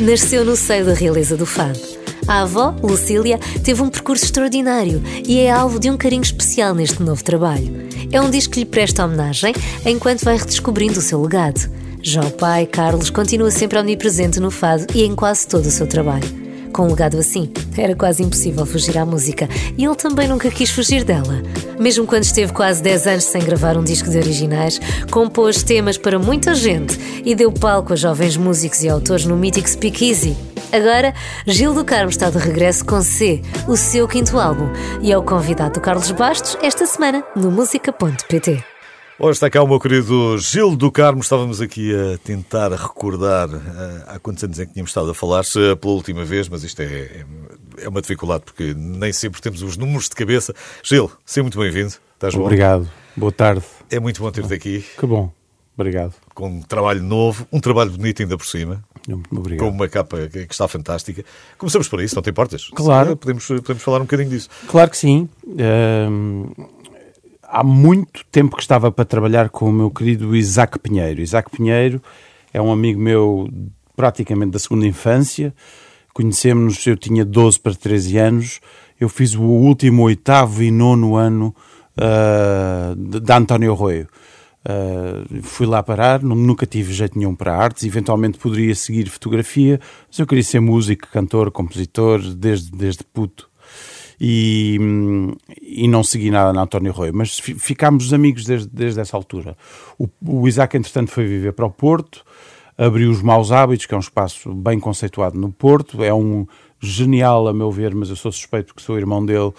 nasceu no seio da realeza do fado. A avó, Lucília, teve um percurso extraordinário e é alvo de um carinho especial neste novo trabalho. É um disco que lhe presta homenagem enquanto vai redescobrindo o seu legado. Já o pai, Carlos, continua sempre omnipresente no fado e em quase todo o seu trabalho. Com um legado assim, era quase impossível fugir à música e ele também nunca quis fugir dela. Mesmo quando esteve quase 10 anos sem gravar um disco de originais, compôs temas para muita gente e deu palco a jovens músicos e autores no mítico Speakeasy. Agora, Gil do Carmo está de regresso com C, o seu quinto álbum, e é o convidado do Carlos Bastos esta semana no música.pt. Hoje está cá o meu querido Gil do Carmo. Estávamos aqui a tentar recordar uh, há quantos anos é que tínhamos estado a falar-se pela última vez, mas isto é, é, é, uma dificuldade porque nem sempre temos os números de cabeça. Gil, seja muito bem-vindo. Estás bom? Obrigado. Boa tarde. É muito bom ter-te aqui. Que bom. Obrigado. Com um trabalho novo, um trabalho bonito ainda por cima. Obrigado. Com uma capa que está fantástica. Começamos por isso, não te importas? Claro. Podemos, podemos falar um bocadinho disso. Claro que sim. Uh, há muito tempo que estava para trabalhar com o meu querido Isaac Pinheiro. Isaac Pinheiro é um amigo meu praticamente da segunda infância. Conhecemos-nos, eu tinha 12 para 13 anos. Eu fiz o último oitavo e nono ano uh, da António Arroio. Uh, fui lá parar, nunca tive jeito nenhum para artes, eventualmente poderia seguir fotografia, mas eu queria ser músico, cantor, compositor, desde, desde puto e, e não segui nada na António Rui, mas ficámos amigos desde, desde essa altura. O, o Isaac, entretanto, foi viver para o Porto, abriu os Maus Hábitos, que é um espaço bem conceituado no Porto, é um genial, a meu ver, mas eu sou suspeito porque sou irmão dele,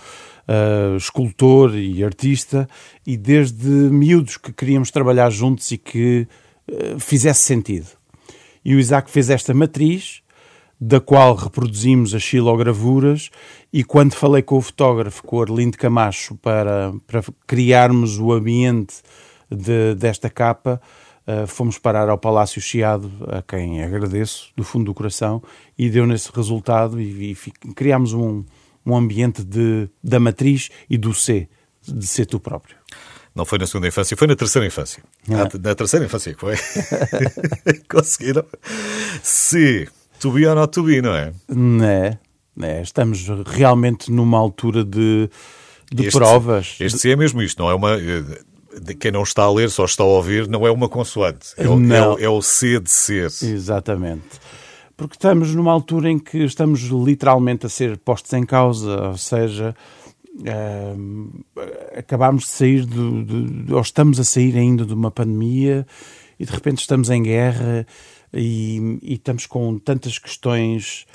uh, escultor e artista, e desde miúdos que queríamos trabalhar juntos e que uh, fizesse sentido. E o Isaac fez esta matriz, da qual reproduzimos as xilogravuras e quando falei com o fotógrafo, com o Arlindo Camacho, para, para criarmos o ambiente de, desta capa, uh, fomos parar ao Palácio Chiado, a quem agradeço do fundo do coração, e deu nesse resultado e, e criámos um, um ambiente de, da matriz e do C, de ser tu próprio. Não foi na segunda infância, foi na terceira infância. Ah. Na terceira infância que foi. Conseguiram. Se To be or not to be, não é? É, é estamos realmente numa altura de, de este, provas. Este é mesmo isto, não é uma. Quem não está a ler, só está a ouvir, não é uma consoante. É, o, é, o, é o C de ser. Exatamente. Porque estamos numa altura em que estamos literalmente a ser postos em causa, ou seja, uh, acabámos de sair, de, de, ou estamos a sair ainda de uma pandemia e de repente estamos em guerra e, e estamos com tantas questões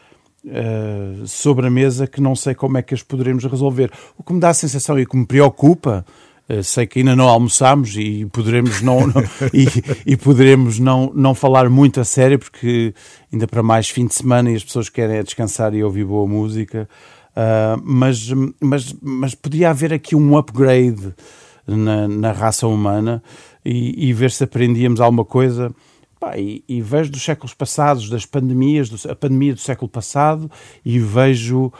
uh, sobre a mesa que não sei como é que as poderemos resolver. O que me dá a sensação e que me preocupa Uh, sei que ainda não almoçamos e poderemos não, não e, e, poderemos não, não falar muito a sério porque ainda para mais fim de semana e as pessoas querem é descansar e ouvir boa música uh, mas, mas, mas podia haver aqui um upgrade na, na raça humana e, e ver se aprendíamos alguma coisa Pá, e, e, vejo dos séculos passados, das pandemias, do, a pandemia do século passado, e vejo uh,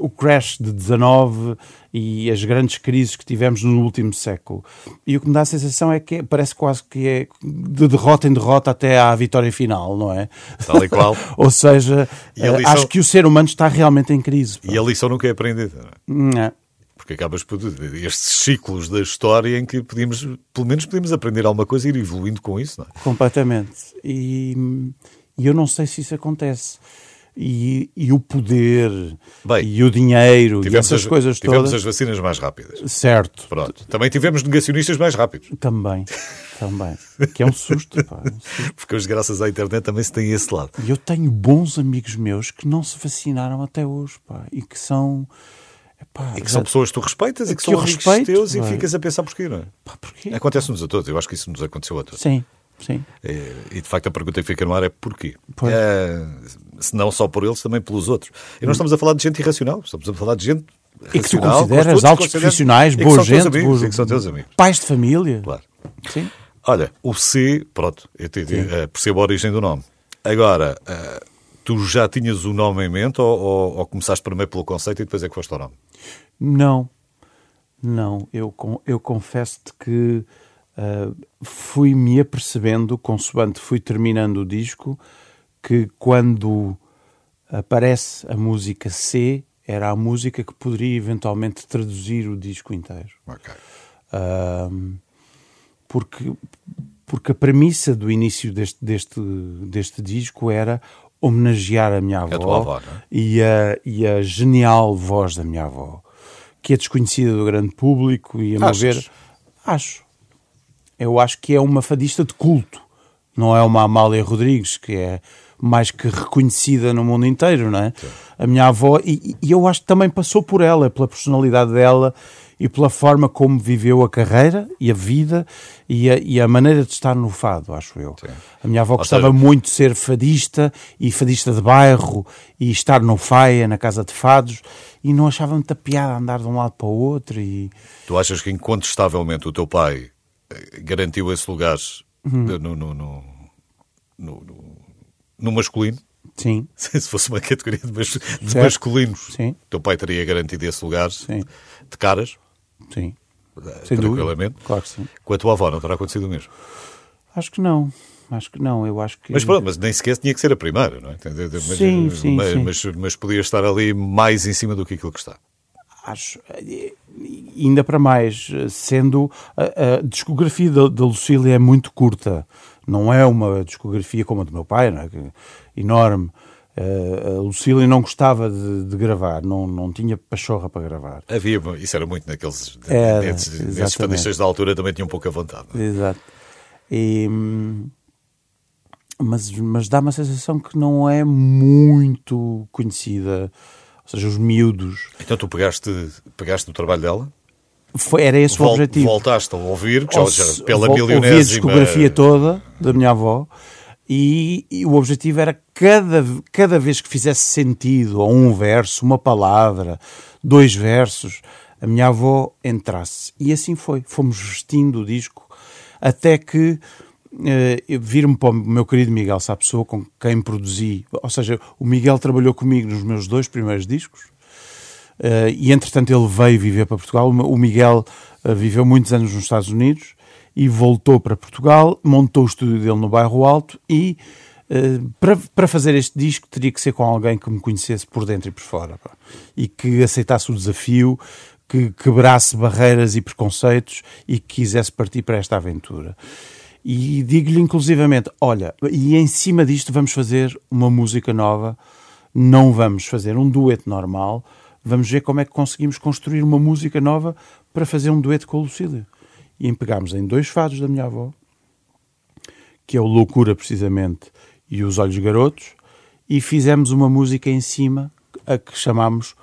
o crash de 19 e as grandes crises que tivemos no último século. E o que me dá a sensação é que é, parece quase que é de derrota em derrota até à vitória final, não é? Tal e qual. Ou seja, lição... acho que o ser humano está realmente em crise. Pá. E a lição nunca é aprendida. Não é? Porque acabas por estes ciclos da história em que podíamos, pelo menos podíamos aprender alguma coisa e ir evoluindo com isso, não é? Completamente. E, e eu não sei se isso acontece. E, e o poder Bem, e o dinheiro e essas as, coisas tivemos todas. Tivemos as vacinas mais rápidas. Certo. Pronto. Também tivemos negacionistas mais rápidos. Também. Também. Que é um susto, pá, um susto. Porque hoje, graças à internet, também se tem esse lado. E eu tenho bons amigos meus que não se vacinaram até hoje, pá, e que são Epá, e que são pessoas que tu respeitas e que, que são amigos respeito, teus e ficas a pensar porquê, não é? Pá, porquê? Acontece-nos a todos, eu acho que isso nos aconteceu a todos. Sim, sim. É, e de facto a pergunta que fica no ar é porquê? É, se não só por eles, também pelos outros. E não estamos a falar de gente irracional, estamos a falar de gente e que tu consideras altos profissionais, boa gente, amigos, boa... que são teus amigos. Pais de família. Claro. Sim. Olha, o C, pronto, eu te, uh, percebo a origem do nome. Agora, uh, tu já tinhas o nome em mente ou, ou, ou começaste primeiro pelo conceito e depois é que foste ao nome? Não, não. Eu, eu confesso-te que uh, fui-me apercebendo, consoante fui terminando o disco, que quando aparece a música C, era a música que poderia eventualmente traduzir o disco inteiro. Ok. Um, porque, porque a premissa do início deste, deste, deste disco era homenagear a minha avó, A tua avó, é? e, a, e a genial voz da minha avó, que é desconhecida do grande público e a meu ver, acho. Eu acho que é uma fadista de culto, não é uma Amália Rodrigues, que é mais que reconhecida no mundo inteiro, não é? A minha avó, e, e eu acho que também passou por ela, pela personalidade dela e pela forma como viveu a carreira e a vida e a, e a maneira de estar no fado, acho eu. Sim. A minha avó Ou gostava seja- muito de ser fadista e fadista de bairro e estar no Faia, na casa de fados, e não achava muita piada andar de um lado para o outro e... Tu achas que incontestavelmente o teu pai eh, garantiu esse lugar Uhum. no, no, no, no, no- no masculino? Sim, Se fosse uma categoria de, mas- de masculinos, Sim. teu pai teria garantido esse lugar Sim. de caras, sim. eh, Sem dúvida. tranquilamente. Claro que sim. Com a tua avó não terá acontecido o mesmo. Acho que não. Acho que não. Eu acho que... Mas pronto, mas nem sequer tinha que ser a primeira, não é? Mas, Sim, sim, mas, sim. Mas, mas podia estar ali mais em cima do que aquilo que está. acho, eh, ainda para mais, eh, sendo a, a discografia da, da Lucília é muito curta, não é uma discografia como a do meu pai, não é? Que- enorme. Eh, a Lucília não gostava de, de gravar, não, não tinha pachorra para gravar. Havia, isso era muito naqueles. Era, nesses, fadistas da altura também tinham pouca vontade. é? Exato. E, hum, mas mas dá uma sensação que não é muito conhecida. Ou seja, os miúdos. Então tu pegaste, pegaste o trabalho dela, Foi, era esse o vol- objetivo. voltaste a ouvir, já, Ou já pela vol- milionésima... Ouvi a discografia toda da minha avó e, e o objetivo era cada, cada vez que fizesse sentido, ou um verso, uma palavra, dois versos, a minha avó entrasse. E assim foi. Fomos vestindo o disco até que eh, eu vir-me para o meu querido Miguel Sapessoa, com quem produzi. Ou seja, o Miguel trabalhou comigo nos meus dois primeiros discos. Uh, e entretanto ele veio viver para Portugal. O Miguel uh, viveu muitos anos nos Estados Unidos e voltou para Portugal, montou o estúdio dele no Bairro Alto e uh, para, para fazer este disco teria que ser com alguém que me conhecesse por dentro e por fora pá. e que aceitasse o desafio, que quebrasse barreiras e preconceitos e que quisesse partir para esta aventura. E digo-lhe inclusivamente: olha, e em cima disto vamos fazer uma música nova, não vamos fazer um dueto normal, vamos ver como é que conseguimos construir uma música nova para fazer um dueto com a Lucília. E empegámos em dois fados da minha avó, que é o Loucura, precisamente, e Os Olhos Garotos, e fizemos uma música em cima, a que chamámos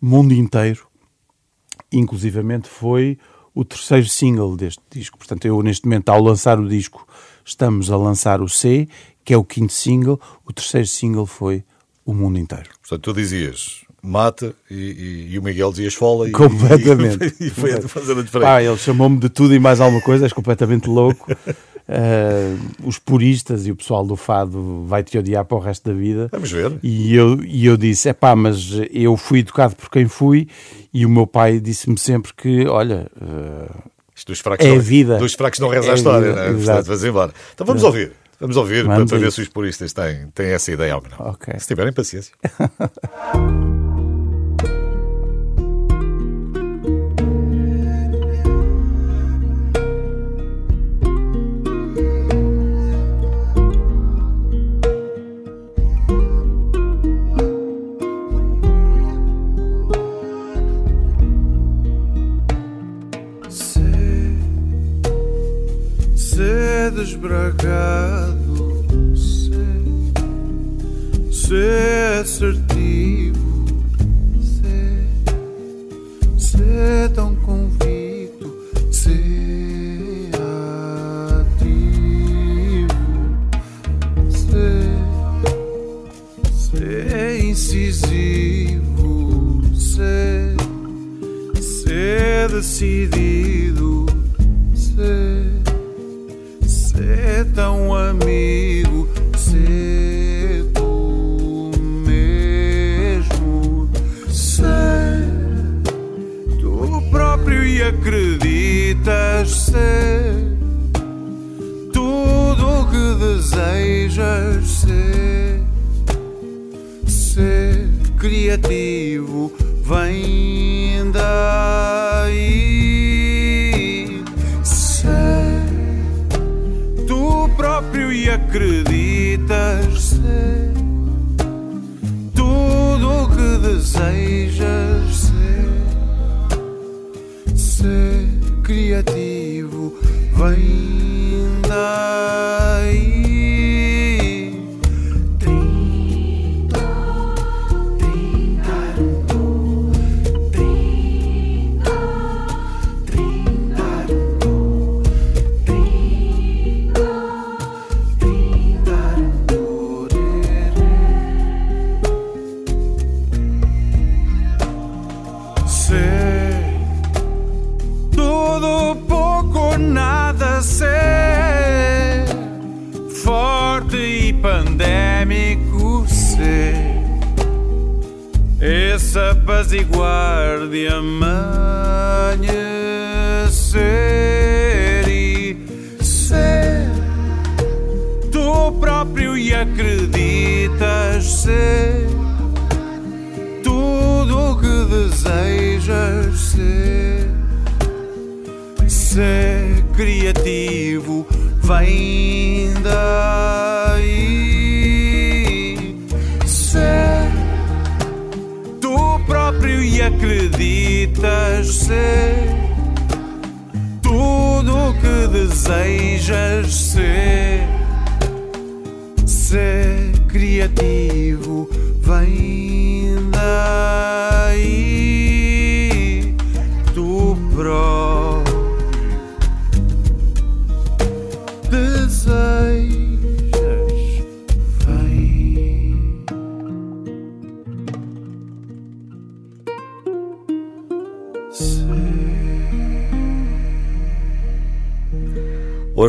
Mundo Inteiro. Inclusivamente foi o terceiro single deste disco. Portanto, eu neste momento, ao lançar o disco, estamos a lançar o C, que é o quinto single. O terceiro single foi O Mundo Inteiro. Portanto, tu dizias mata e, e- e o Miguel dizia esfola e, Completamente. e, foi fazendo de Ah, ele chamou-me de tudo e mais alguma coisa, és completamente louco. Eh, os puristas e o pessoal do fado vai te odiar para o resto da vida. Vamos ver. E eu, e eu disse: é pá, mas eu fui educado por quem fui. E o meu pai disse-me sempre que, olha, Isto dos fracos, É não, a vida. dos fracos não reza É a a história, vida, é? exato. Portanto, vamos embora. Então vamos ouvir. Vamos ouvir para, Vamos para a ver se os puristas têm, têm essa ideia ou não. Ok. Se tiverem paciência. desbragado, ser, ser assertivo, ser, ser tão convicto, ser ativo, ser, ser incisivo, ser ser decidido, ser tão amigo, ser tu mesmo, ser tu próprio e acreditas ser tudo o que desejas ser, ser criativo, vem dar. Acreditas? Ser tudo o que desejas ser tudo o que desejas ser. Ser criativo vem daí.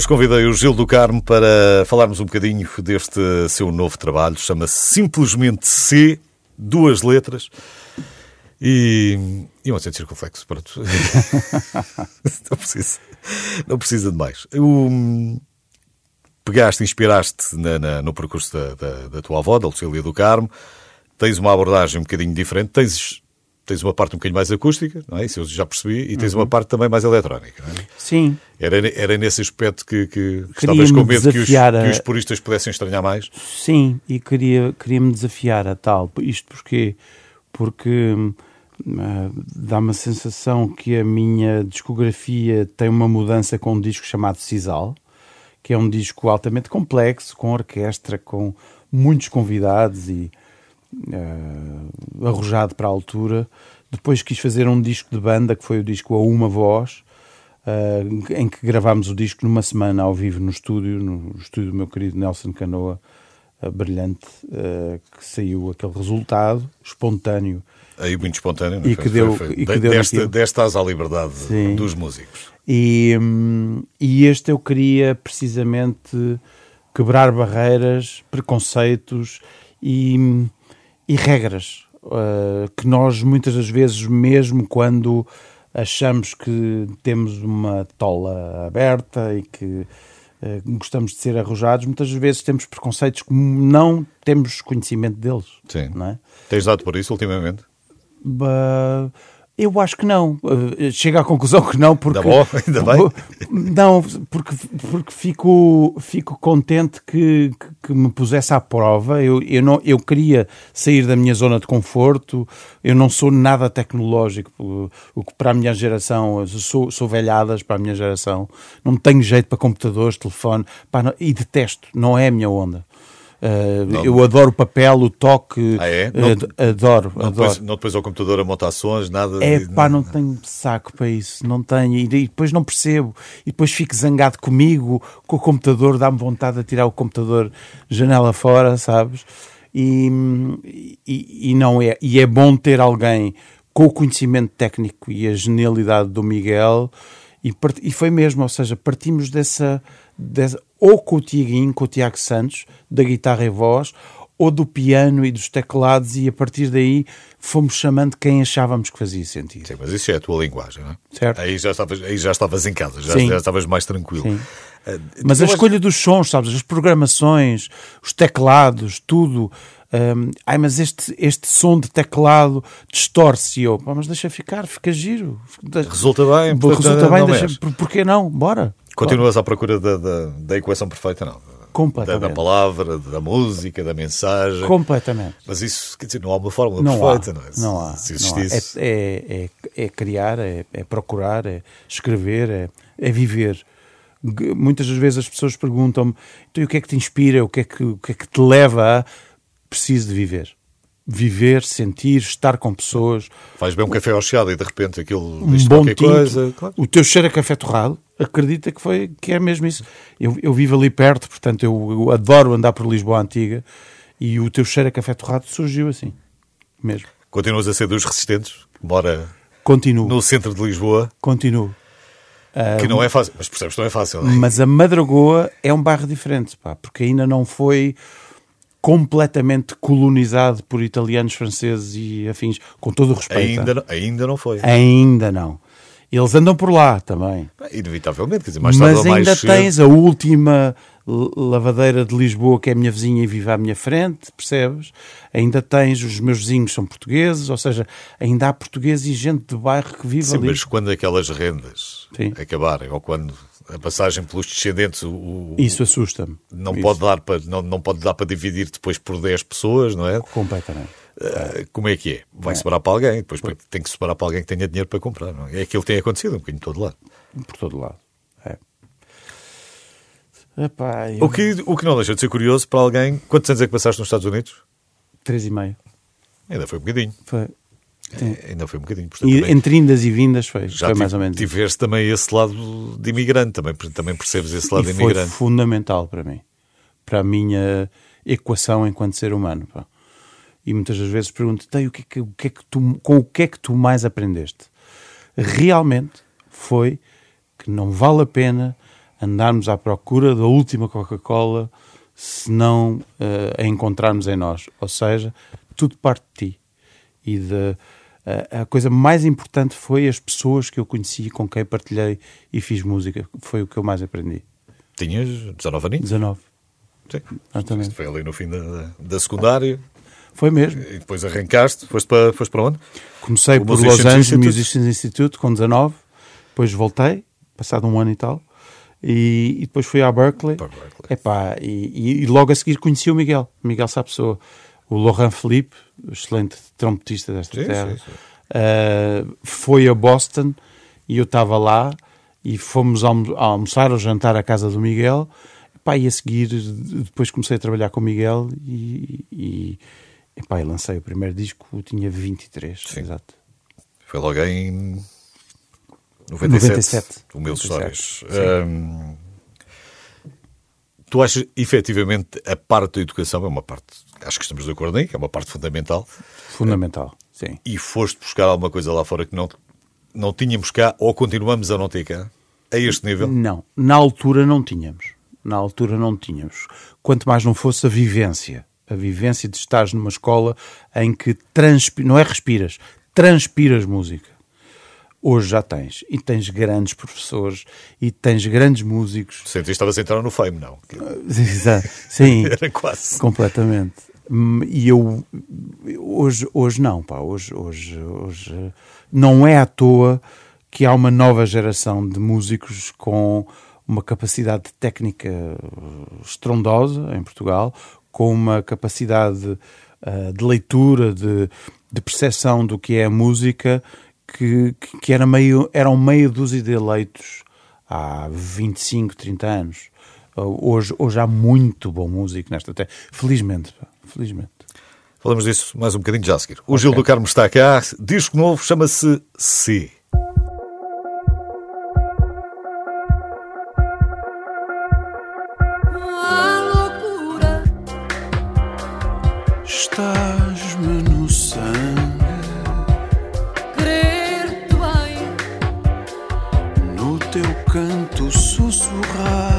Hoje convidei o Gil do Carmo para falarmos um bocadinho deste seu novo trabalho. Chama-se Simplesmente C, duas letras. E, e um acento circunflexo, pronto. não, precisa, não precisa de mais. O, pegaste, inspiraste na, na- no percurso da, da, da tua avó, da Lucília do Carmo. Tens uma abordagem um bocadinho diferente. Tens, tens uma parte um bocadinho mais acústica, não é? Isso eu já percebi. E tens uma parte também mais eletrónica, é? Sim, Era, era nesse aspecto que, que estavas com medo que os, a- que os puristas pudessem estranhar mais? sim, e queria, queria-me desafiar a tal. Isto porquê? Porque hum, ah, dá-me a sensação que a minha discografia tem uma mudança com um disco chamado Cisal, que é um disco altamente complexo, com orquestra, com muitos convidados e ah, arrojado para a altura. Depois quis fazer um disco de banda, que foi o disco A Uma Voz, ah, em que gravámos o disco numa semana ao vivo no estúdio, no estúdio do meu querido Nelson Canoa, ah, brilhante, que saiu aquele resultado espontâneo. Aí muito espontâneo. não E foi? que deu- Foi- foi- e que deu deste, naquilo. destas à liberdade Sim. dos músicos. E, hum, e este eu queria precisamente quebrar barreiras, preconceitos e, e regras uh, que nós muitas das vezes, mesmo quando achamos que temos uma tola aberta e que uh, gostamos de ser arrojados, muitas vezes temos preconceitos que não temos conhecimento deles. Sim. Não é? Tens dado por isso ultimamente? Eu acho que não. Uh, Chego à conclusão que não, porque. Ainda bom, ainda bem. Não, porque, porque fico, fico contente que, que, me pusesse à prova. Eu, eu, não, eu queria sair da minha zona de conforto. Eu não sou nada tecnológico. O, que para a minha geração, sou, sou velhadas para a minha geração. Não tenho jeito para computadores, telefone. Pá, não- e detesto. Não é a minha onda. Uh, eu adoro o papel, o toque. Ah, é? Não- adoro, Não adoro. depois, não depois ao computador a montar sons, nada. É pá, não tenho saco para isso, não tenho. E e depois não percebo. E depois fico zangado comigo, com o computador, dá-me vontade de tirar o computador janela fora, sabes? E, e, e não é. E é bom ter alguém com o conhecimento técnico e a genialidade do Miguel. E, part- e foi mesmo, ou seja, partimos dessa, Ou com o Tiaguinho, com o Tiago Santos, da guitarra e voz, ou do piano e dos teclados, e a partir daí fomos chamando quem achávamos que fazia sentido. Sim, mas isso é a tua linguagem, não é? Certo. Aí já estavas, aí já estavas em casa, já, já estavas mais tranquilo. Sim. Mas eu a acho- escolha dos sons, sabes? As programações, os teclados, tudo. hum, ai, mas este, este som de teclado distorce. Eu, "Pá, mas deixa ficar, fica giro. Resulta bem, Resulta bem, deixa, por, porquê não? Bora. Continuas à procura da, da, da equação perfeita, não? Da, Completamente. da palavra, da música, da mensagem. Completamente. Mas isso, quer dizer, não há uma fórmula Não perfeita, há, não é? não há. Se não há. existisse. É, é, é, é criar, é, é procurar, é escrever, é, é viver. Muitas das vezes as pessoas perguntam-me então, o que é que te inspira, o que é que, o que é que te leva a... Preciso de viver. Viver, sentir, estar com pessoas, Faz bem um café ao chegado e de repente aquilo um diz bom qualquer tinto. coisa. Claro. O teu cheiro a café torrado, acredita que, foi, que é mesmo isso. Eu, eu vivo ali perto, portanto eu, eu adoro andar por Lisboa Antiga e o teu cheiro a café torrado surgiu assim, mesmo. Continuas a ser dos resistentes, mora Continuo, no centro de Lisboa, continuo. que não é fácil. Mas percebes, não é fácil. não é? Mas a Madragoa é um bairro diferente, pá, porque ainda não foi completamente colonizado por italianos, franceses e afins, com todo o respeito. Ainda, não- ainda não foi. Ainda não. Eles andam por lá também. Inevitavelmente, quer dizer, mais tarde Mas ou mais ainda cedo. tens a última lavadeira de Lisboa, que é a minha vizinha e vive à minha frente, percebes? Ainda tens, os meus vizinhos são portugueses, ou seja, ainda há portugueses e gente de bairro que vive Sim, ali. mas quando aquelas rendas Sim. acabarem, ou quando a passagem pelos descendentes o, Isso assusta-me. não, Isso. pode dar para, não, não pode dar para dividir depois por 10 pessoas, não é? Completamente. Ah, como é que é? Vai sobrar para alguém, depois tem que sobrar para alguém que tenha dinheiro para comprar. Não é? é aquilo que tem acontecido um bocadinho de todo lado. Por todo lado. É. Epá, eu... O que, o que não deixa de ser curioso para alguém. Quantos anos é que passaste nos Estados Unidos? Três e meio. Ainda foi um bocadinho. Foi. É, Ainda foi um bocadinho. Portanto, E também entre indas e vindas foi, já foi mais ou menos. tiveste também esse lado de imigrante, também, também percebes esse lado e de foi imigrante. fundamental para mim, para a minha equação enquanto ser humano. pá. E muitas das vezes pergunto, "Tei, o que é que, o que é que tu, com o que é que tu mais aprendeste? Realmente foi que não vale a pena andarmos à procura da última Coca-Cola se não eh, a encontrarmos em nós. Ou seja, tudo parte de ti. E de, a- a coisa mais importante foi as pessoas que eu conheci, com quem partilhei e fiz música. Foi o que eu mais aprendi. Tinhas 19 aninhos? 19. Sim. Exatamente. Foi ali no fim da, da secundária Foi mesmo. e depois arrancaste. Foste para, foste para onde? Comecei O por Musicians Los Angeles Institute. Musicians Institute com 19, depois voltei, passado um ano e tal, e, e depois fui à Berkeley. Para Berkeley. Epá, e, e- e logo a seguir conheci o Miguel, Miguel Sapessoa, o Laurent Philippe, excelente trompetista desta Sim, terra. sim. Uh, foi a Boston e eu estava lá e fomos almo- almoçar ou jantar à casa do Miguel. Epá, e a seguir, depois comecei a trabalhar com o Miguel e, e, epá, e lancei o primeiro disco, eu tinha 23, Sim. exato. Foi logo em 97. 97. O meu 97, Histórias. Tu achas efetivamente a parte da educação é uma parte, acho que estamos de acordo aí, que é uma parte fundamental, Fundamental, sim. e foste buscar alguma coisa lá fora que não, não tínhamos cá ou continuamos a não ter cá, a este nível? Não, na altura não tínhamos. Na altura não tínhamos. Quanto mais não fosse a vivência. A vivência de estares numa escola em que transpi... não é respiras, transpiras música. Hoje já tens. E tens grandes professores e tens grandes músicos. Sentiste que estavas a entrar no fame, não? Exato. Sim, Era quase. completamente. Hum, E eu hoje, hoje não, pá, hoje, hoje, hoje não é à toa que há uma nova geração de músicos com uma capacidade técnica eh, estrondosa em Portugal, com uma capacidade eh, de leitura, de, de percepção do que é a música, que, que era meio, eram meia dúzia de eleitos há 25, 30 anos. Uh, Hoje, hoje há muito bom músico nesta terra. Felizmente, felizmente. Falamos disso mais um bocadinho já a seguir. O Gil do Carmo está cá, disco novo, chama-se C. A loucura Estás-me bras.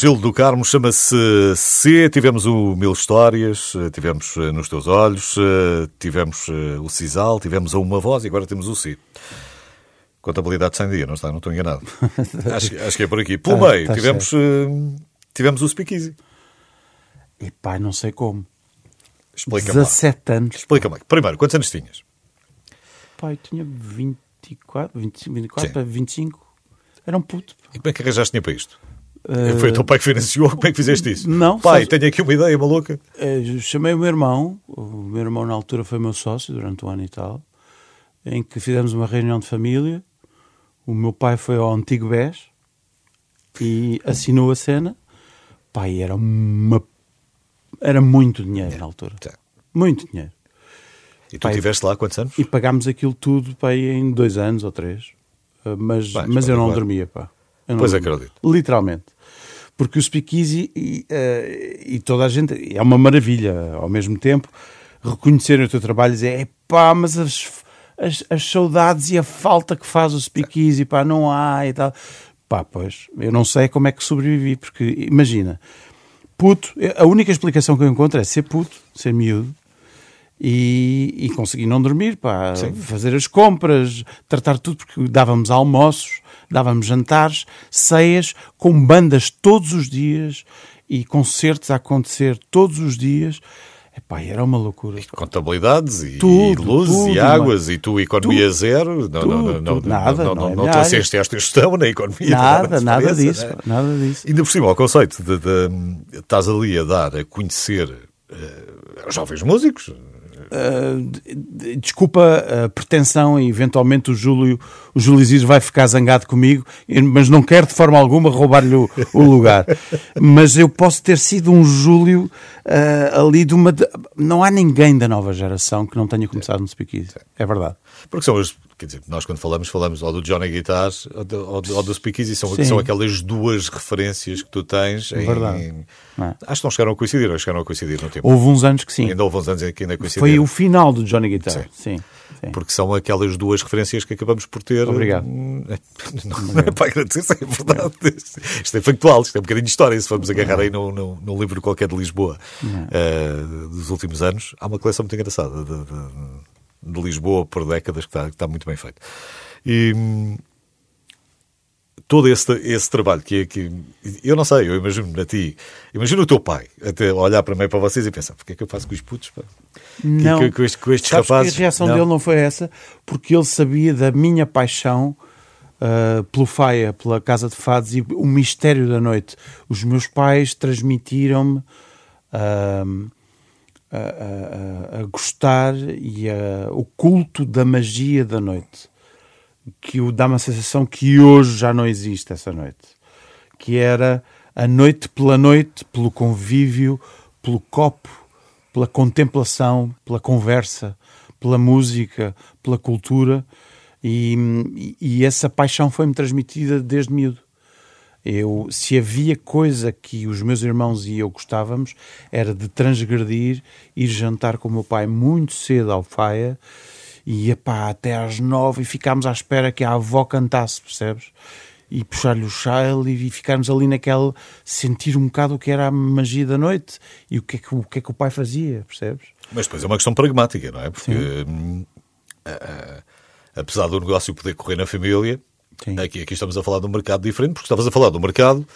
Gil do Carmo chama-se C. Tivemos o Mil Histórias, eh, tivemos eh, Nos Teus Olhos, eh, tivemos o Cisal, tivemos a Uma Voz e agora temos o C. Contabilidade sem dia, não está? Não estou enganado. acho, acho que é por aqui. Pelo Tá- meio, tá tivemos, tivemos o Speakeasy. E pá, não sei como. Explica-me lá. 17 anos. Explica-me lá. Primeiro, quantos anos tinhas? Eu tinha 24, 25, 24 Sim. para 25. Era um puto. E como é que arranjaste dinheiro para isto? Foi o teu pai que financiou? Como é que fizeste isso? Eh, não, Pai, faz- tenho aqui uma ideia maluca. Eh, chamei o meu irmão, o meu irmão na altura foi meu sócio durante um ano e tal, em que fizemos uma reunião de família. O meu pai foi ao antigo BES e assinou a cena. Pai, era uma. Era muito dinheiro na altura. Tá. Muito dinheiro. E tu estiveste lá quantos anos? E pagámos aquilo tudo pai, em dois anos ou três. Uh, Mas, Bem, mas eu não dormia, pá. Eu Pois acredito. Literalmente. Porque o Speakeasy e, eh, e toda a gente é uma maravilha ao mesmo tempo reconhecerem o teu trabalho e dizer pá, mas as, as, as saudades e a falta que faz o Speakeasy, pá, não há e tal. Pá, pois, eu não sei como é que sobrevivi, porque imagina, puto, a única explicação que eu encontro é ser puto, ser miúdo, e, e consegui não dormir, pá, fazer as compras, tratar tudo, porque dávamos almoços, dávamos jantares, ceias, com bandas todos os dias e concertos a acontecer todos os dias. Epá, era uma loucura. pá. Contabilidades e, Tudo, e luzes tudo, e águas e tu economia tudo, zero. Não, não, tudo, não, não. Nada, não, não não, é não minha trouxeste esta gestão na economia. Nada, não nada disso, não é? pá, nada disso. Ainda por cima, o conceito de, de- estás ali a dar, a conhecer aos jovens músicos. D- desculpa a pretensão e eventualmente o Júlio, o Júlio vai ficar zangado comigo, mas não quero de forma alguma roubar-lhe o, o lugar. mas eu posso ter sido um Júlio uh, ali de uma. de- Não há ninguém da nova geração que não tenha começado no Speakeasy. É verdade. Porque são as, quer dizer, nós quando falamos, falamos ou do Johnny Guitar ou do, ou do, ou do Speakeasy, são, Sim. são aquelas duas referências que tu tens. Em, Verdade. Não é? Acho que não chegaram a coincidir, chegaram a coincidir no tempo. Houve uns anos que sim. Ainda houve uns anos em que ainda coincidiram. Foi o final do Johnny Guitar. Sim. Sim. sim. Porque são aquelas duas referências que acabamos por ter. Obrigado. Hum, Não, não é para agradecer, é verdade. Isto é factual, isto é um bocadinho de história. Se formos agarrar aí num, num, livro qualquer de Lisboa eh, dos últimos anos, há uma coleção muito engraçada de, de- de Lisboa por décadas que está, que está muito bem feito. E hum, todo esse, esse trabalho que que. Eu não sei, eu imagino a ti, imagino o teu pai até olhar para mim para vocês e pensar: porque é que eu faço com os putos? Pá? Não. Que- que- com, estes, com estes rapazes. a reação Não. dele não foi essa, porque ele sabia da minha paixão ah, pelo Faia, pela Casa de Fados e o mistério da noite. Os meus pais transmitiram-me ah, a, a- a- gostar e a- o culto da magia da noite. Que o dá uma sensação que hoje já não existe essa noite. Que era a noite pela noite, pelo convívio, pelo copo, pela contemplação, pela conversa, pela música, pela cultura. E, e essa paixão foi-me transmitida desde miúdo. Eu, se havia coisa que os meus irmãos e eu gostávamos, era de transgredir, ir jantar com o meu pai muito cedo ao Faia, e ia pá, até às nove e ficámos à espera que a avó cantasse, percebes? E puxar-lhe o chale e ficarmos ali naquele, sentir um bocado o que era a magia da noite e o que é que o, que é que o pai fazia, percebes? Mas depois é uma questão pragmática, não é? Porque hum, a- a- apesar do negócio poder correr na família. Aqui, aqui estamos a falar de um mercado diferente, porque estavas a falar do mercado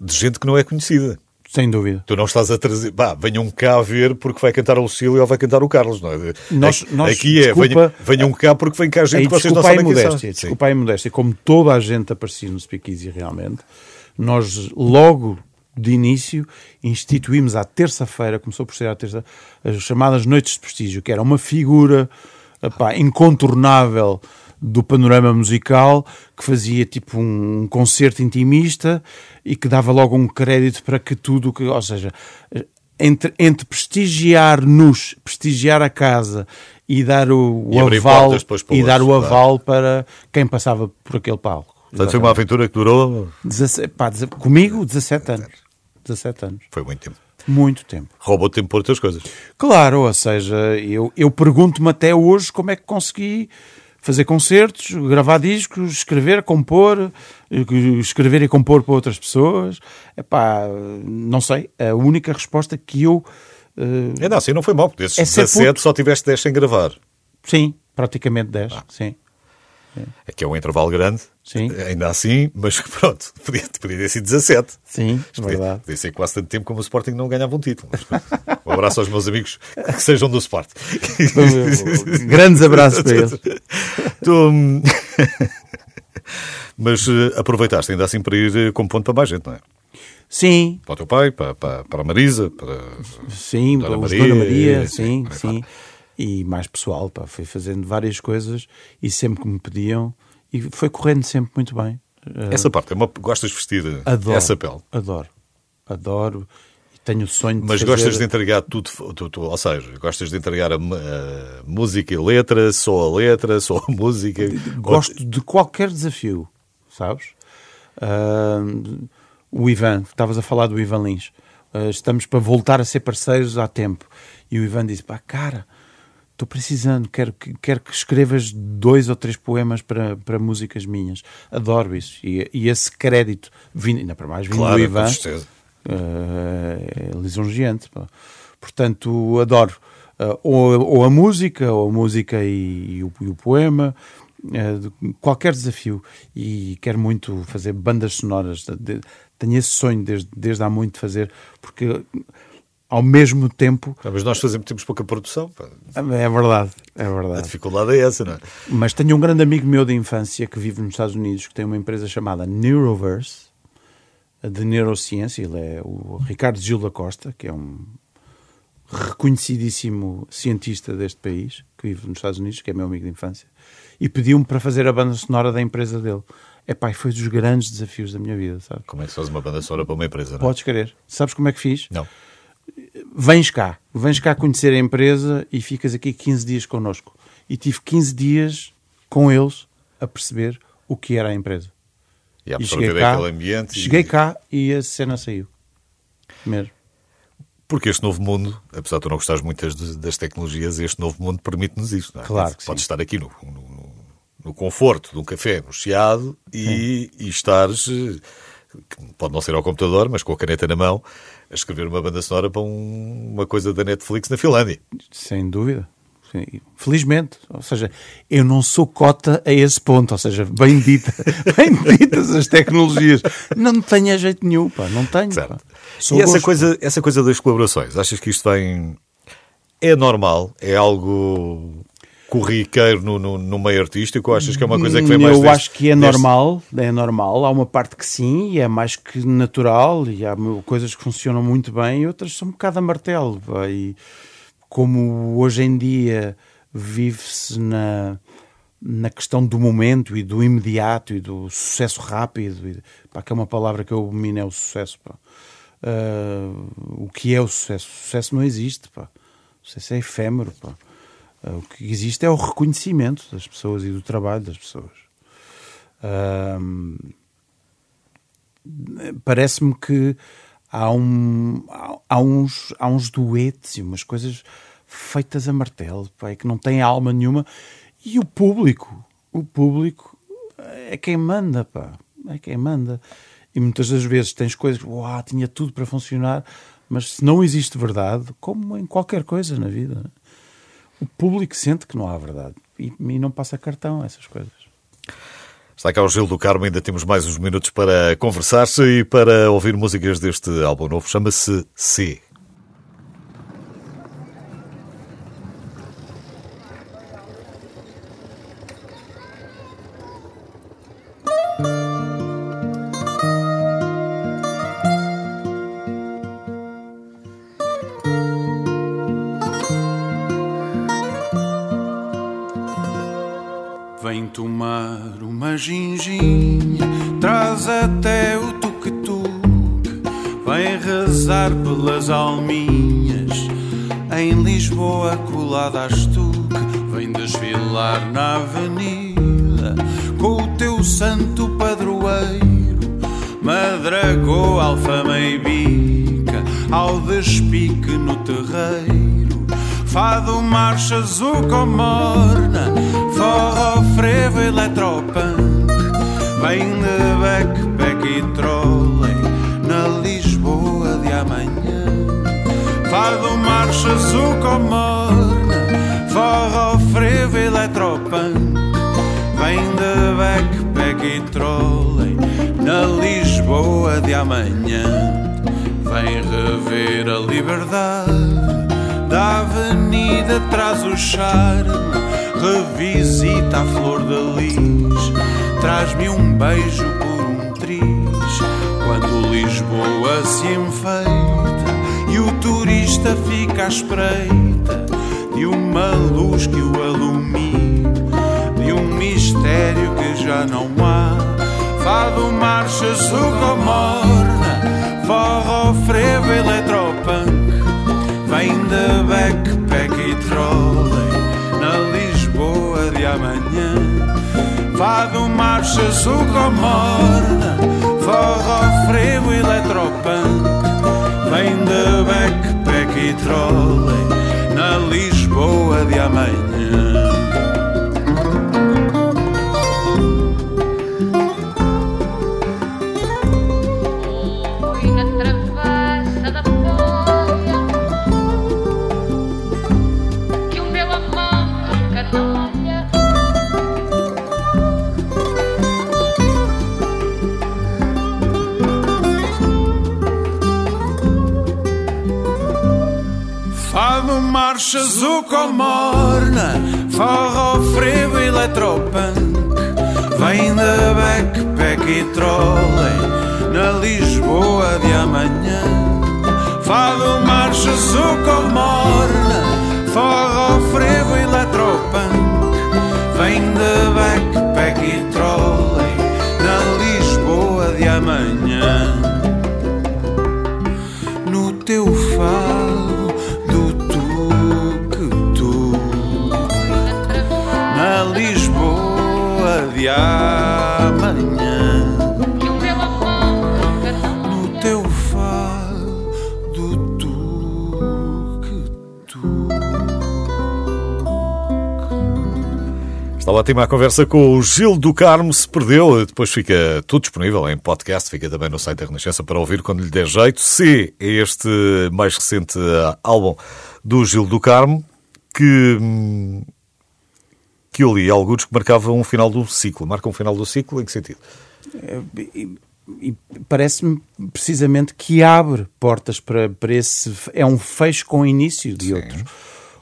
de gente que não é conhecida. Sem dúvida. Tu não estás a trazer, pá, venham cá ver porque vai cantar a Lucília ou vai cantar o Carlos, não é? Nós- aqui, nós- aqui é, desculpa- venham, venham cá porque vem cá gente Aí, que vocês não sabem quem são. modéstia, desculpa aí modéstia, como toda a gente aparecia no Speakeasy realmente, nós logo de início instituímos à terça-feira, começou por ser à terça, as chamadas Noites de Prestígio, que era uma figura epá, incontornável do panorama musical que fazia tipo um concerto intimista e que dava logo um crédito para que tudo, que, ou seja, entre, entre prestigiar-nos, prestigiar a casa e dar o, o E aval portas e dar o aval para quem passava por aquele palco. Portanto, foi uma aventura que durou. 17, pá, comigo, 17 anos. 17 anos. Foi muito tempo. Muito tempo. Roubou tempo por outras coisas. Claro, ou seja, eu, eu pergunto-me até hoje como é que consegui fazer concertos, gravar discos, escrever, compor, eh, escrever e compor para outras pessoas. Epá, não sei. A única resposta que eu. eh, É, não, assim não foi mal, porque desses É ser 17 puto. só tiveste 10 sem gravar. sim, praticamente 10. Sim. Aqui é um intervalo grande, Sim. ainda assim, mas pronto, podia, podia ter sido 17. Sim, Podia, verdade. podia ser quase tanto tempo como o Sporting não ganhava um título. Mas, um abraço aos meus amigos que sejam do Sporting. Grandes abraços para eles. Tu, hum, Mas eh, aproveitaste ainda assim para ir eh, como ponto para mais gente, não é? Sim, Para o teu pai, para, para, para a Marisa, para. Sim, Dona os Maria, Dona Maria, sim, sim, sim. E mais pessoal, pá, fui fazendo várias coisas e sempre que me pediam e foi correndo sempre muito bem. Eh, Essa parte, é uma... gostas de vestir adoro, essa pele. Adoro, adoro. Tenho o sonho de Mas fazer... gostas de entregar tudo, tu- tu- ou seja, gostas de entregar a, a música e letra, só a letra, só a música. Gosto de qualquer desafio, sabes? Ah, o Ivan, estavas a falar do Ivan Lins. Ah, estamos para voltar a ser parceiros há tempo. E o Ivan disse: pá, cara, estou precisando, quero que, quero que escrevas dois ou três poemas para, para músicas minhas. Adoro isso. E, e esse crédito, vindo, ainda para mais, vindo Claro, do com Ivan, certeza. eh, é lisonjeante. Portanto, adoro. Eh, ou, ou a música, ou a música e, e o, e o poema, de- qualquer desafio. E quero muito fazer bandas sonoras. De- tenho esse sonho desde, desde há muito de fazer, porque ao mesmo tempo. Ah, Mas nós fazemos, temos pouca produção. pá. É verdade, é A verdade. dificuldade é essa, não é? Mas tenho um grande amigo meu de infância que vive nos Estados Unidos, que tem uma empresa chamada Neuroverse, de neurociência. Ele é o Ricardo Gil da Costa, que é um reconhecidíssimo cientista deste país, que vive nos Estados Unidos, que é meu amigo de infância, e pediu-me para fazer a banda sonora da empresa dele. Epá, e foi dos grandes desafios da minha vida, sabe? Como é que se faz uma banda sonora para uma empresa, não é? Podes querer. Sabes como é que fiz? Não. Vens cá, vens cá conhecer a empresa e ficas aqui 15 dias connosco. E tive 15 dias com eles a perceber o que era a empresa. E a E absorver aquele ambiente. e- cheguei cá e a cena saiu. Mesmo. Porque este novo mundo, apesar de tu não gostares muito das, tecnologias, este novo mundo permite-nos isto. Não é? Claro que Podes sim. estar aqui no, no- no conforto de um café, no chiado, e, e estares, eh, pode não ser ao computador, mas com a caneta na mão, a escrever uma banda sonora para um- uma coisa da Netflix na Finlândia. Sem dúvida. Felizmente. Ou seja, eu não sou cota a esse ponto. Ou seja, bendita, benditas as tecnologias. Não tenho jeito nenhum, pá. Não tenho. Pá. E essa gosto. coisa, essa coisa das colaborações, achas que isto vem. É normal? É algo corriqueiro no, no, no meio artístico? Ou achas que é uma coisa que vem mais Eu deste- acho que é deste- normal, é normal. Há uma parte que sim, e é mais que natural, e há coisas que funcionam muito bem, e outras são um bocado a martelo. pá, E como hoje em dia vive-se na, na questão do momento e do imediato e do sucesso rápido, e, pá, que é uma palavra que eu abomino, é o sucesso. pá. Ah, o que é o sucesso? O sucesso não existe. Pá. O sucesso é efêmero. Pá. O que existe é o reconhecimento das pessoas e do trabalho das pessoas. Parece-me que há, um, há, uns, há uns duetos e umas coisas feitas a martelo, que não têm alma nenhuma. E o público, o público é quem manda, pá, é quem manda. E muitas das vezes tens coisas, uau, tinha tudo para funcionar, mas se não existe verdade, como em qualquer coisa na vida, o público sente que não há verdade e, e não passa cartão a essas coisas. Está cá o Gil do Carmo, ainda temos mais uns minutos para conversar e para ouvir músicas deste álbum novo. Chama-se C. ginginha, traz até o tuque-tuque. Vem rezar pelas alminhas, em Lisboa colada a estuque. Vem desfilar na avenida, com o teu santo padroeiro. Madragou, alfama e bica, ao despique no terreiro. Fado, marcha, ou morna Forró, frevo, eletropunk Vem de backpack e trolley Na Lisboa de amanhã. Fado, marcha, zuca ou morna Forró, frevo, eletropunk Vem de backpack e trolley Na Lisboa de amanhã. Vem rever a liberdade da avenida traz o charme, revisita a flor de lis, traz-me um beijo por um triz, quando Lisboa se enfeita e o turista fica à espreita de uma luz que o alumine, de um mistério que já não há, fado, marcha, suco, morna, forró, frevo, eletropunk. Vem de backpack Lisboa de amanhã. Fado, marcha, suco, morna, forró, frevo, eletropunk. Vem de backpack e trolley na Lisboa de amanhã. Morna, forró, frevo, eletropunk. Vem de backpack e trolley na Lisboa de amanhã. Fado, marcha, zuca, morna, forró, frevo, eletropunk. Vem de backpack e trolley de amanhã que o meu amor no teu fado do tuk-tuk Está ótima a conversa com o Gil do Carmo. Se perdeu, depois fica tudo disponível em podcast, fica também no site da Renascença para ouvir quando lhe der jeito. C é este mais recente ah, álbum do Gil do Carmo, que, hum, que eu li alguns que marcava um final do ciclo. Marca um final do ciclo em que sentido? e, e parece-me precisamente que abre portas para, para esse. É um fecho com início de outros.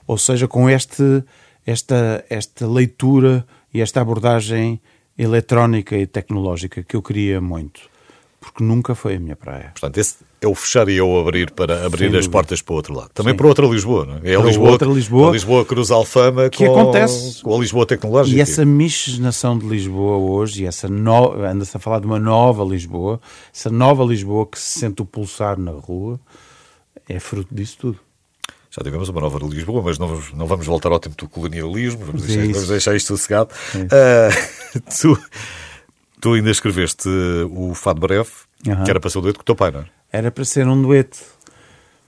Ou seja, com este, esta, esta leitura e esta abordagem eletrónica e tecnológica que eu queria muito. Porque nunca foi a minha praia. Portanto, esse é o fechar e é o abrir para abrir as portas para o outro lado. Também Sim. para outra Lisboa, não é? É a Lisboa, outra Lisboa. a Lisboa cruza Alfama Que com, acontece. com a Lisboa tecnológica. E essa miscigenação de Lisboa hoje, e essa no... anda-se a falar de uma nova Lisboa, essa nova Lisboa que se sente o pulsar na rua, é fruto disso tudo. Já tivemos uma nova Lisboa, mas não vamos, não vamos voltar ao tempo do colonialismo, vamos, É deixar, vamos deixar isto sossegado. Ah, tu, tu ainda escreveste o Fado Breve, Aham. que era para ser o dueto com o teu pai, não é? Era para ser um dueto,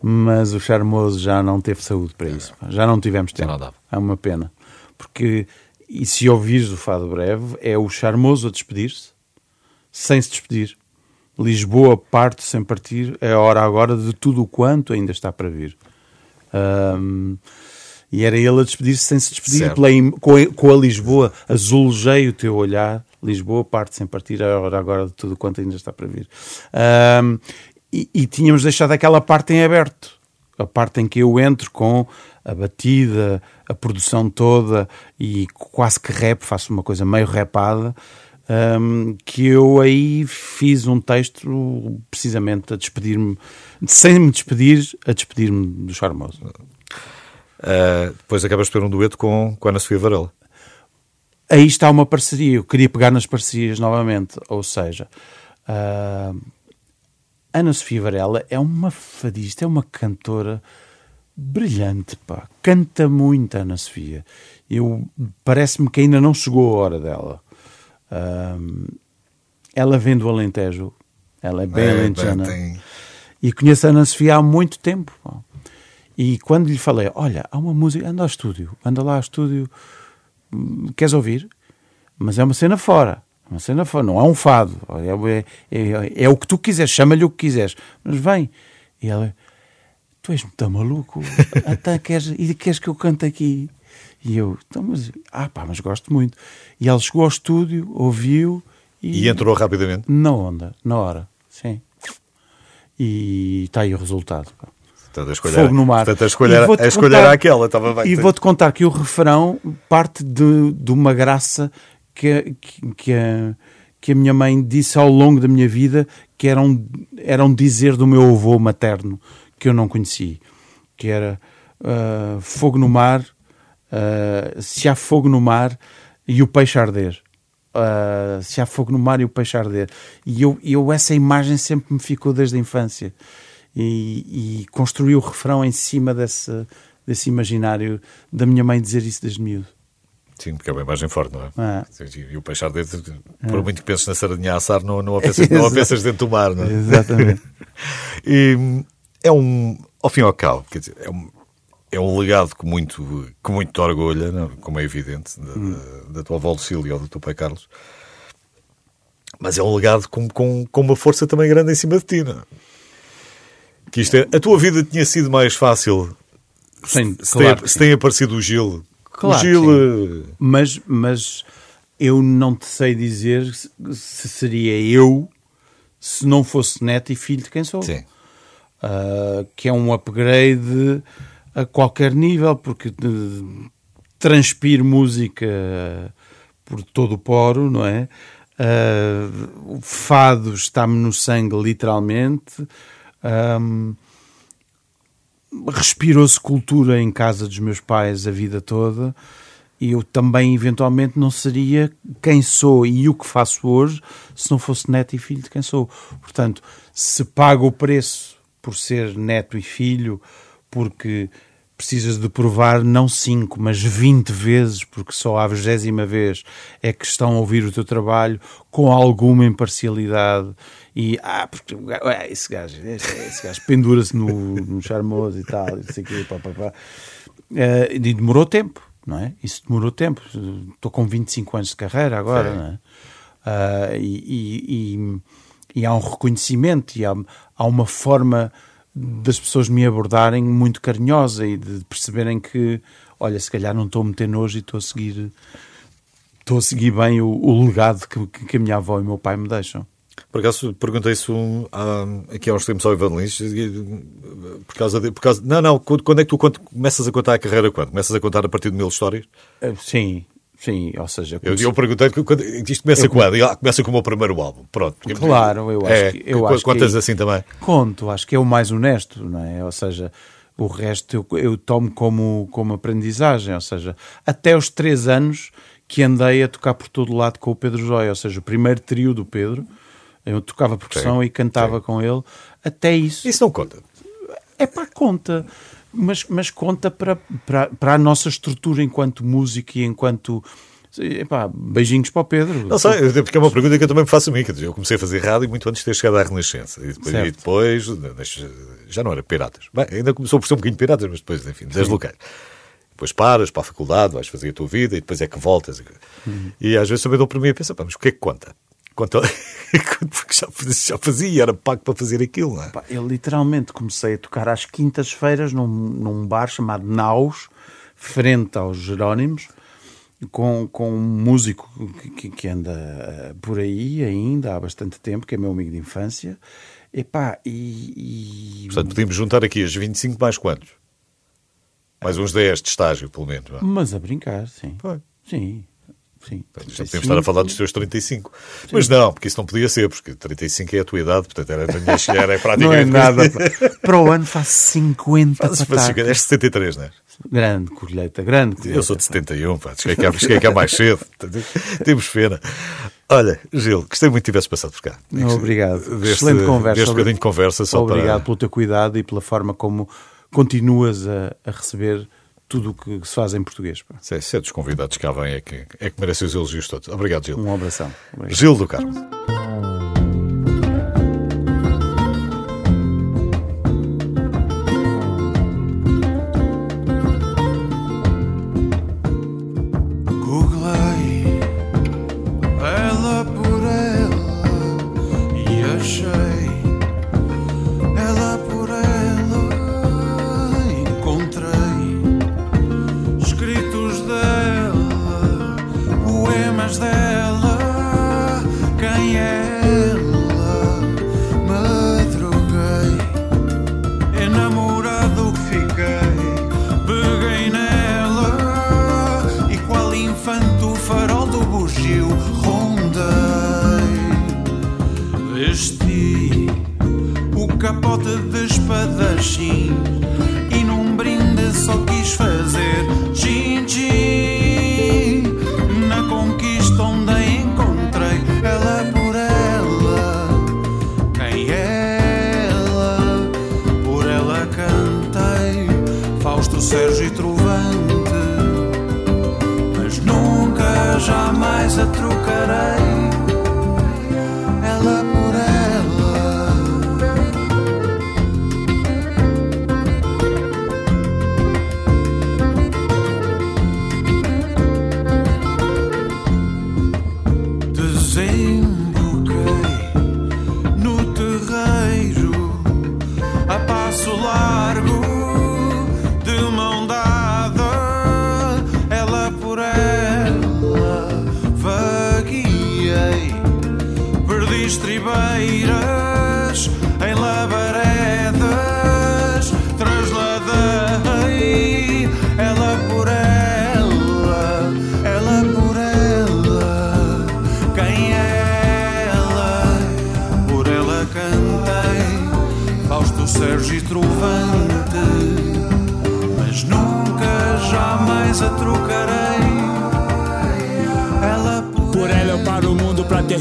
mas o Charmoso já não teve saúde para isso. Já não tivemos tempo. não dava. É uma pena. Porque, e se ouvires o Fado Breve, é o Charmoso a despedir-se, sem se despedir. Lisboa parte sem partir, é a hora agora de tudo o quanto ainda está para vir. Ahm, e era ele a despedir-se sem se despedir, pela com, a, com a Lisboa, azulejei o teu olhar, Lisboa parte sem partir, é a hora agora de tudo o quanto ainda está para vir. Ahm, e, e tínhamos deixado aquela parte em aberto, a parte em que eu entro com a batida, a produção toda e quase que rap, faço uma coisa meio rapada, hum, que eu aí fiz um texto precisamente a despedir-me, sem me despedir, a despedir-me do Charmoso. Ah, depois acabas de ter um dueto com, com a Ana Sofia Varela. Aí está uma parceria, eu queria pegar nas parcerias novamente, ou seja, ah, Ana Sofia Varela é uma fadista, é uma cantora brilhante, pá. Canta muito Ana Sofia. Eu parece-me que ainda não chegou a hora dela. Ahm, ela vem do Alentejo, ela é bem É, alentejana. E conheço a Ana Sofia há muito tempo. pá. E quando lhe falei, olha, há uma música, anda ao estúdio, anda lá ao estúdio, hum, queres ouvir? Mas é uma cena fora. Uma cena fora, não é um fado. É, é, é- é o que tu quiseres, chama-lhe o que quiseres. Mas vem. E ela, tu és muito maluco. Até queres, e queres que eu cante aqui? E eu, então, mas, ah pá, mas gosto muito. E ela chegou ao estúdio, ouviu E entrou rapidamente. na onda, na hora, sim. E está aí o resultado. pá. Portanto, a escolha, Fogo no mar. Portanto, a escolha, E vou-te a contar- aquela, estava bem. E vou-te contar que o refrão parte de, de uma graça que, que, a, que a minha mãe disse ao longo da minha vida, que era um, era um dizer do meu avô materno, que eu não conheci, que era ah, fogo no mar, ah, se há fogo no mar e o peixe arder. Ah, se há fogo no mar e o peixe arder. E eu, eu essa imagem sempre me ficou desde a infância. E, e construí o refrão em cima desse, desse imaginário da minha mãe dizer isso desde miúdo. Sim, porque é uma imagem forte, não é? Ah. E o peixe arder, por muito que penses na sardinha a assar, não, não, a pensas, não a pensas dentro do mar, não é? Exatamente. E hum, é um, ao fim e ao cabo, quer dizer, é um, é um legado que muito, que muito te orgulha, não? é? como é evidente, da, da- da tua avó Lucília ou do teu pai Carlos. Mas é um legado com, com, com uma força também grande em cima de ti, não é? Que isto é, a tua vida tinha sido mais fácil Sim, se, claro tem, se tem aparecido o Gil. Claro o Gil. Mas, mas eu não te sei dizer se se seria eu se não fosse neto e filho de quem sou. Sim. Ah, que é um upgrade a qualquer nível, porque eh, transpiro música por todo o poro, não é? Ah, o fado está-me no sangue, literalmente. Ahm, respirou-se cultura em casa dos meus pais a vida toda e eu também eventualmente não seria quem sou e o que faço hoje se não fosse neto e filho de quem sou. Portanto, se pago o preço por ser neto e filho, porque precisas de provar não 5, mas 20 vezes, porque só à vigésima vez é que estão a ouvir o teu trabalho com alguma imparcialidade e ah, porque ah, esse gajo, esse, gajo pendura-se no, no charmoso e tal, e sei quê, pá, pá, pá. Eh, e demorou tempo, não é? Isso demorou tempo. Estou com 25 anos de carreira agora, Sim. não é? Ah, e, e- e- e há um reconhecimento e há, há uma forma das pessoas me abordarem muito carinhosa e de perceberem que, olha, se calhar não estou a meter nojo e estou a seguir estou a seguir bem o, o legado que, que a minha avó e o meu pai me deixam. Por acaso perguntei isso há- aqui há uns tempos ao Ivan Lins, por causa de. Por causa, não, não, quando, quando é que tu cont- começas a contar a carreira? Quando? Começas a contar a partir de mil histórias? Ah, Sim, sim, ou seja, Eu, eu perguntei quando, isto começa Eu- quando? Ah, começa com o meu primeiro álbum. Pronto. Claro, eu acho É, que- eu acho que Contas aí- assim também. Conto, acho que é o mais honesto, não é? Ou seja, o resto eu, eu tomo como, como aprendizagem, ou seja, até os três anos que andei a tocar por todo lado com o Pedro Joia, ou seja, o primeiro trio do Pedro, eu tocava percussão Sim, e cantava com ele, até isso Isso não conta. é para conta. Mas, mas conta para, para, para a nossa estrutura enquanto músico e enquanto. Epá, beijinhos para o Pedro. Não sei, até porque é uma pergunta que eu também me faço a mim. Eu comecei a fazer rádio muito antes de ter chegado à Renascença. E depois, e depois já não era piratas. Bem, ainda começou por ser um bocadinho piratas, mas depois, enfim, das locais. Depois paras para a faculdade, vais fazer a tua vida e depois é que voltas. E às vezes também dou para mim a pensar, mas o que é que conta? Conta porque já fazia, já fazia, era pago para fazer aquilo, é? Eu literalmente comecei a tocar às quintas-feiras num, num bar chamado Naus, frente aos Jerónimos, com, com um músico que, que anda eh, por aí ainda há bastante tempo, que é meu amigo de infância. Epá, e, e- Portanto, podíamos juntar aqui as 25 mais quantos? Mais uns 10 de estágio, pelo menos. Mas a brincar, sim. Foi. Sim, sim. Portanto, já podemos estar a falar dos teus 35. Mas não, porque isso não podia ser, porque 35 é a tua idade, portanto era a minha chegar, é Não praticamente. é nada. Para o ano faço 50 Fazes, fazes, patacas. és 73, não é? Grande colheita, grande colheita. Eu sou de 71, pá, cheguei cá, cheguei cá mais cedo. Temos pena. Olha, Gil, gostei muito que tivesse passado por cá. Não, obrigado. Deste, Excelente conversa. Deste bocadinho de conversa só Obrigado para... pelo teu cuidado e pela forma como continuas a, a receber tudo o que se faz em português. Se é, se é dos convidados que cá vêm, é que, é que merecem os elogios todos. Obrigado, Gil. Um abração. Obrigado. Gil do Carmo. Ela? Por ela cantei Fausto, Sérgio e Trovante Mas nunca, jamais a trocarei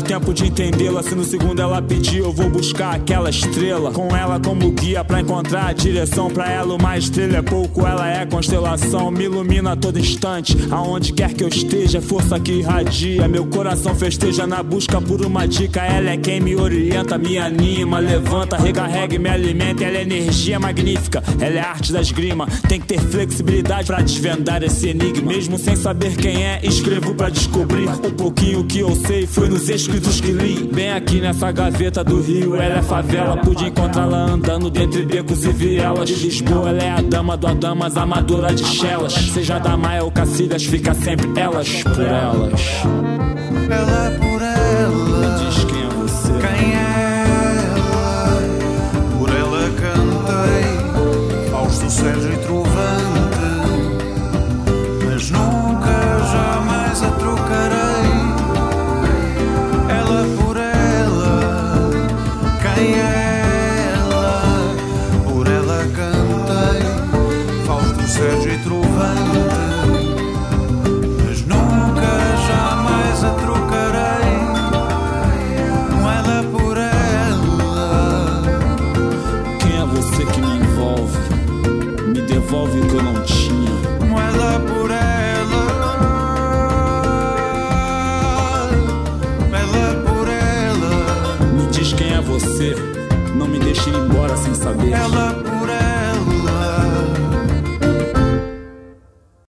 tempo de entendê-la. Se no segundo ela pedir, eu vou buscar aquela estrela. Com ela como guia pra encontrar a direção. Pra ela uma estrela é pouco, ela é constelação. Me ilumina a todo instante, aonde quer que eu esteja. Força que irradia, meu coração festeja na busca por uma dica. Ela é quem me orienta, me anima, levanta, recarrega e me alimenta. Ela é energia magnífica, ela é arte da esgrima. Tem que ter flexibilidade pra desvendar esse enigma. Mesmo sem saber quem é, escrevo pra descobrir. O pouquinho que eu sei foi nos escritos que li. Bem aqui nessa gaveta do Rio Ela é favela, pude encontrá-la andando Dentre becos e vielas. De Lisboa ela é a dama do Adamas Amadora de chelas. Seja da Maia ou Cacilhas Fica sempre elas por elas. Ela é por ela. Diz quem é você. Quem é ela? Por ela cantei. Aos do Sérgio e Trovão. partir embora sem saber. Ela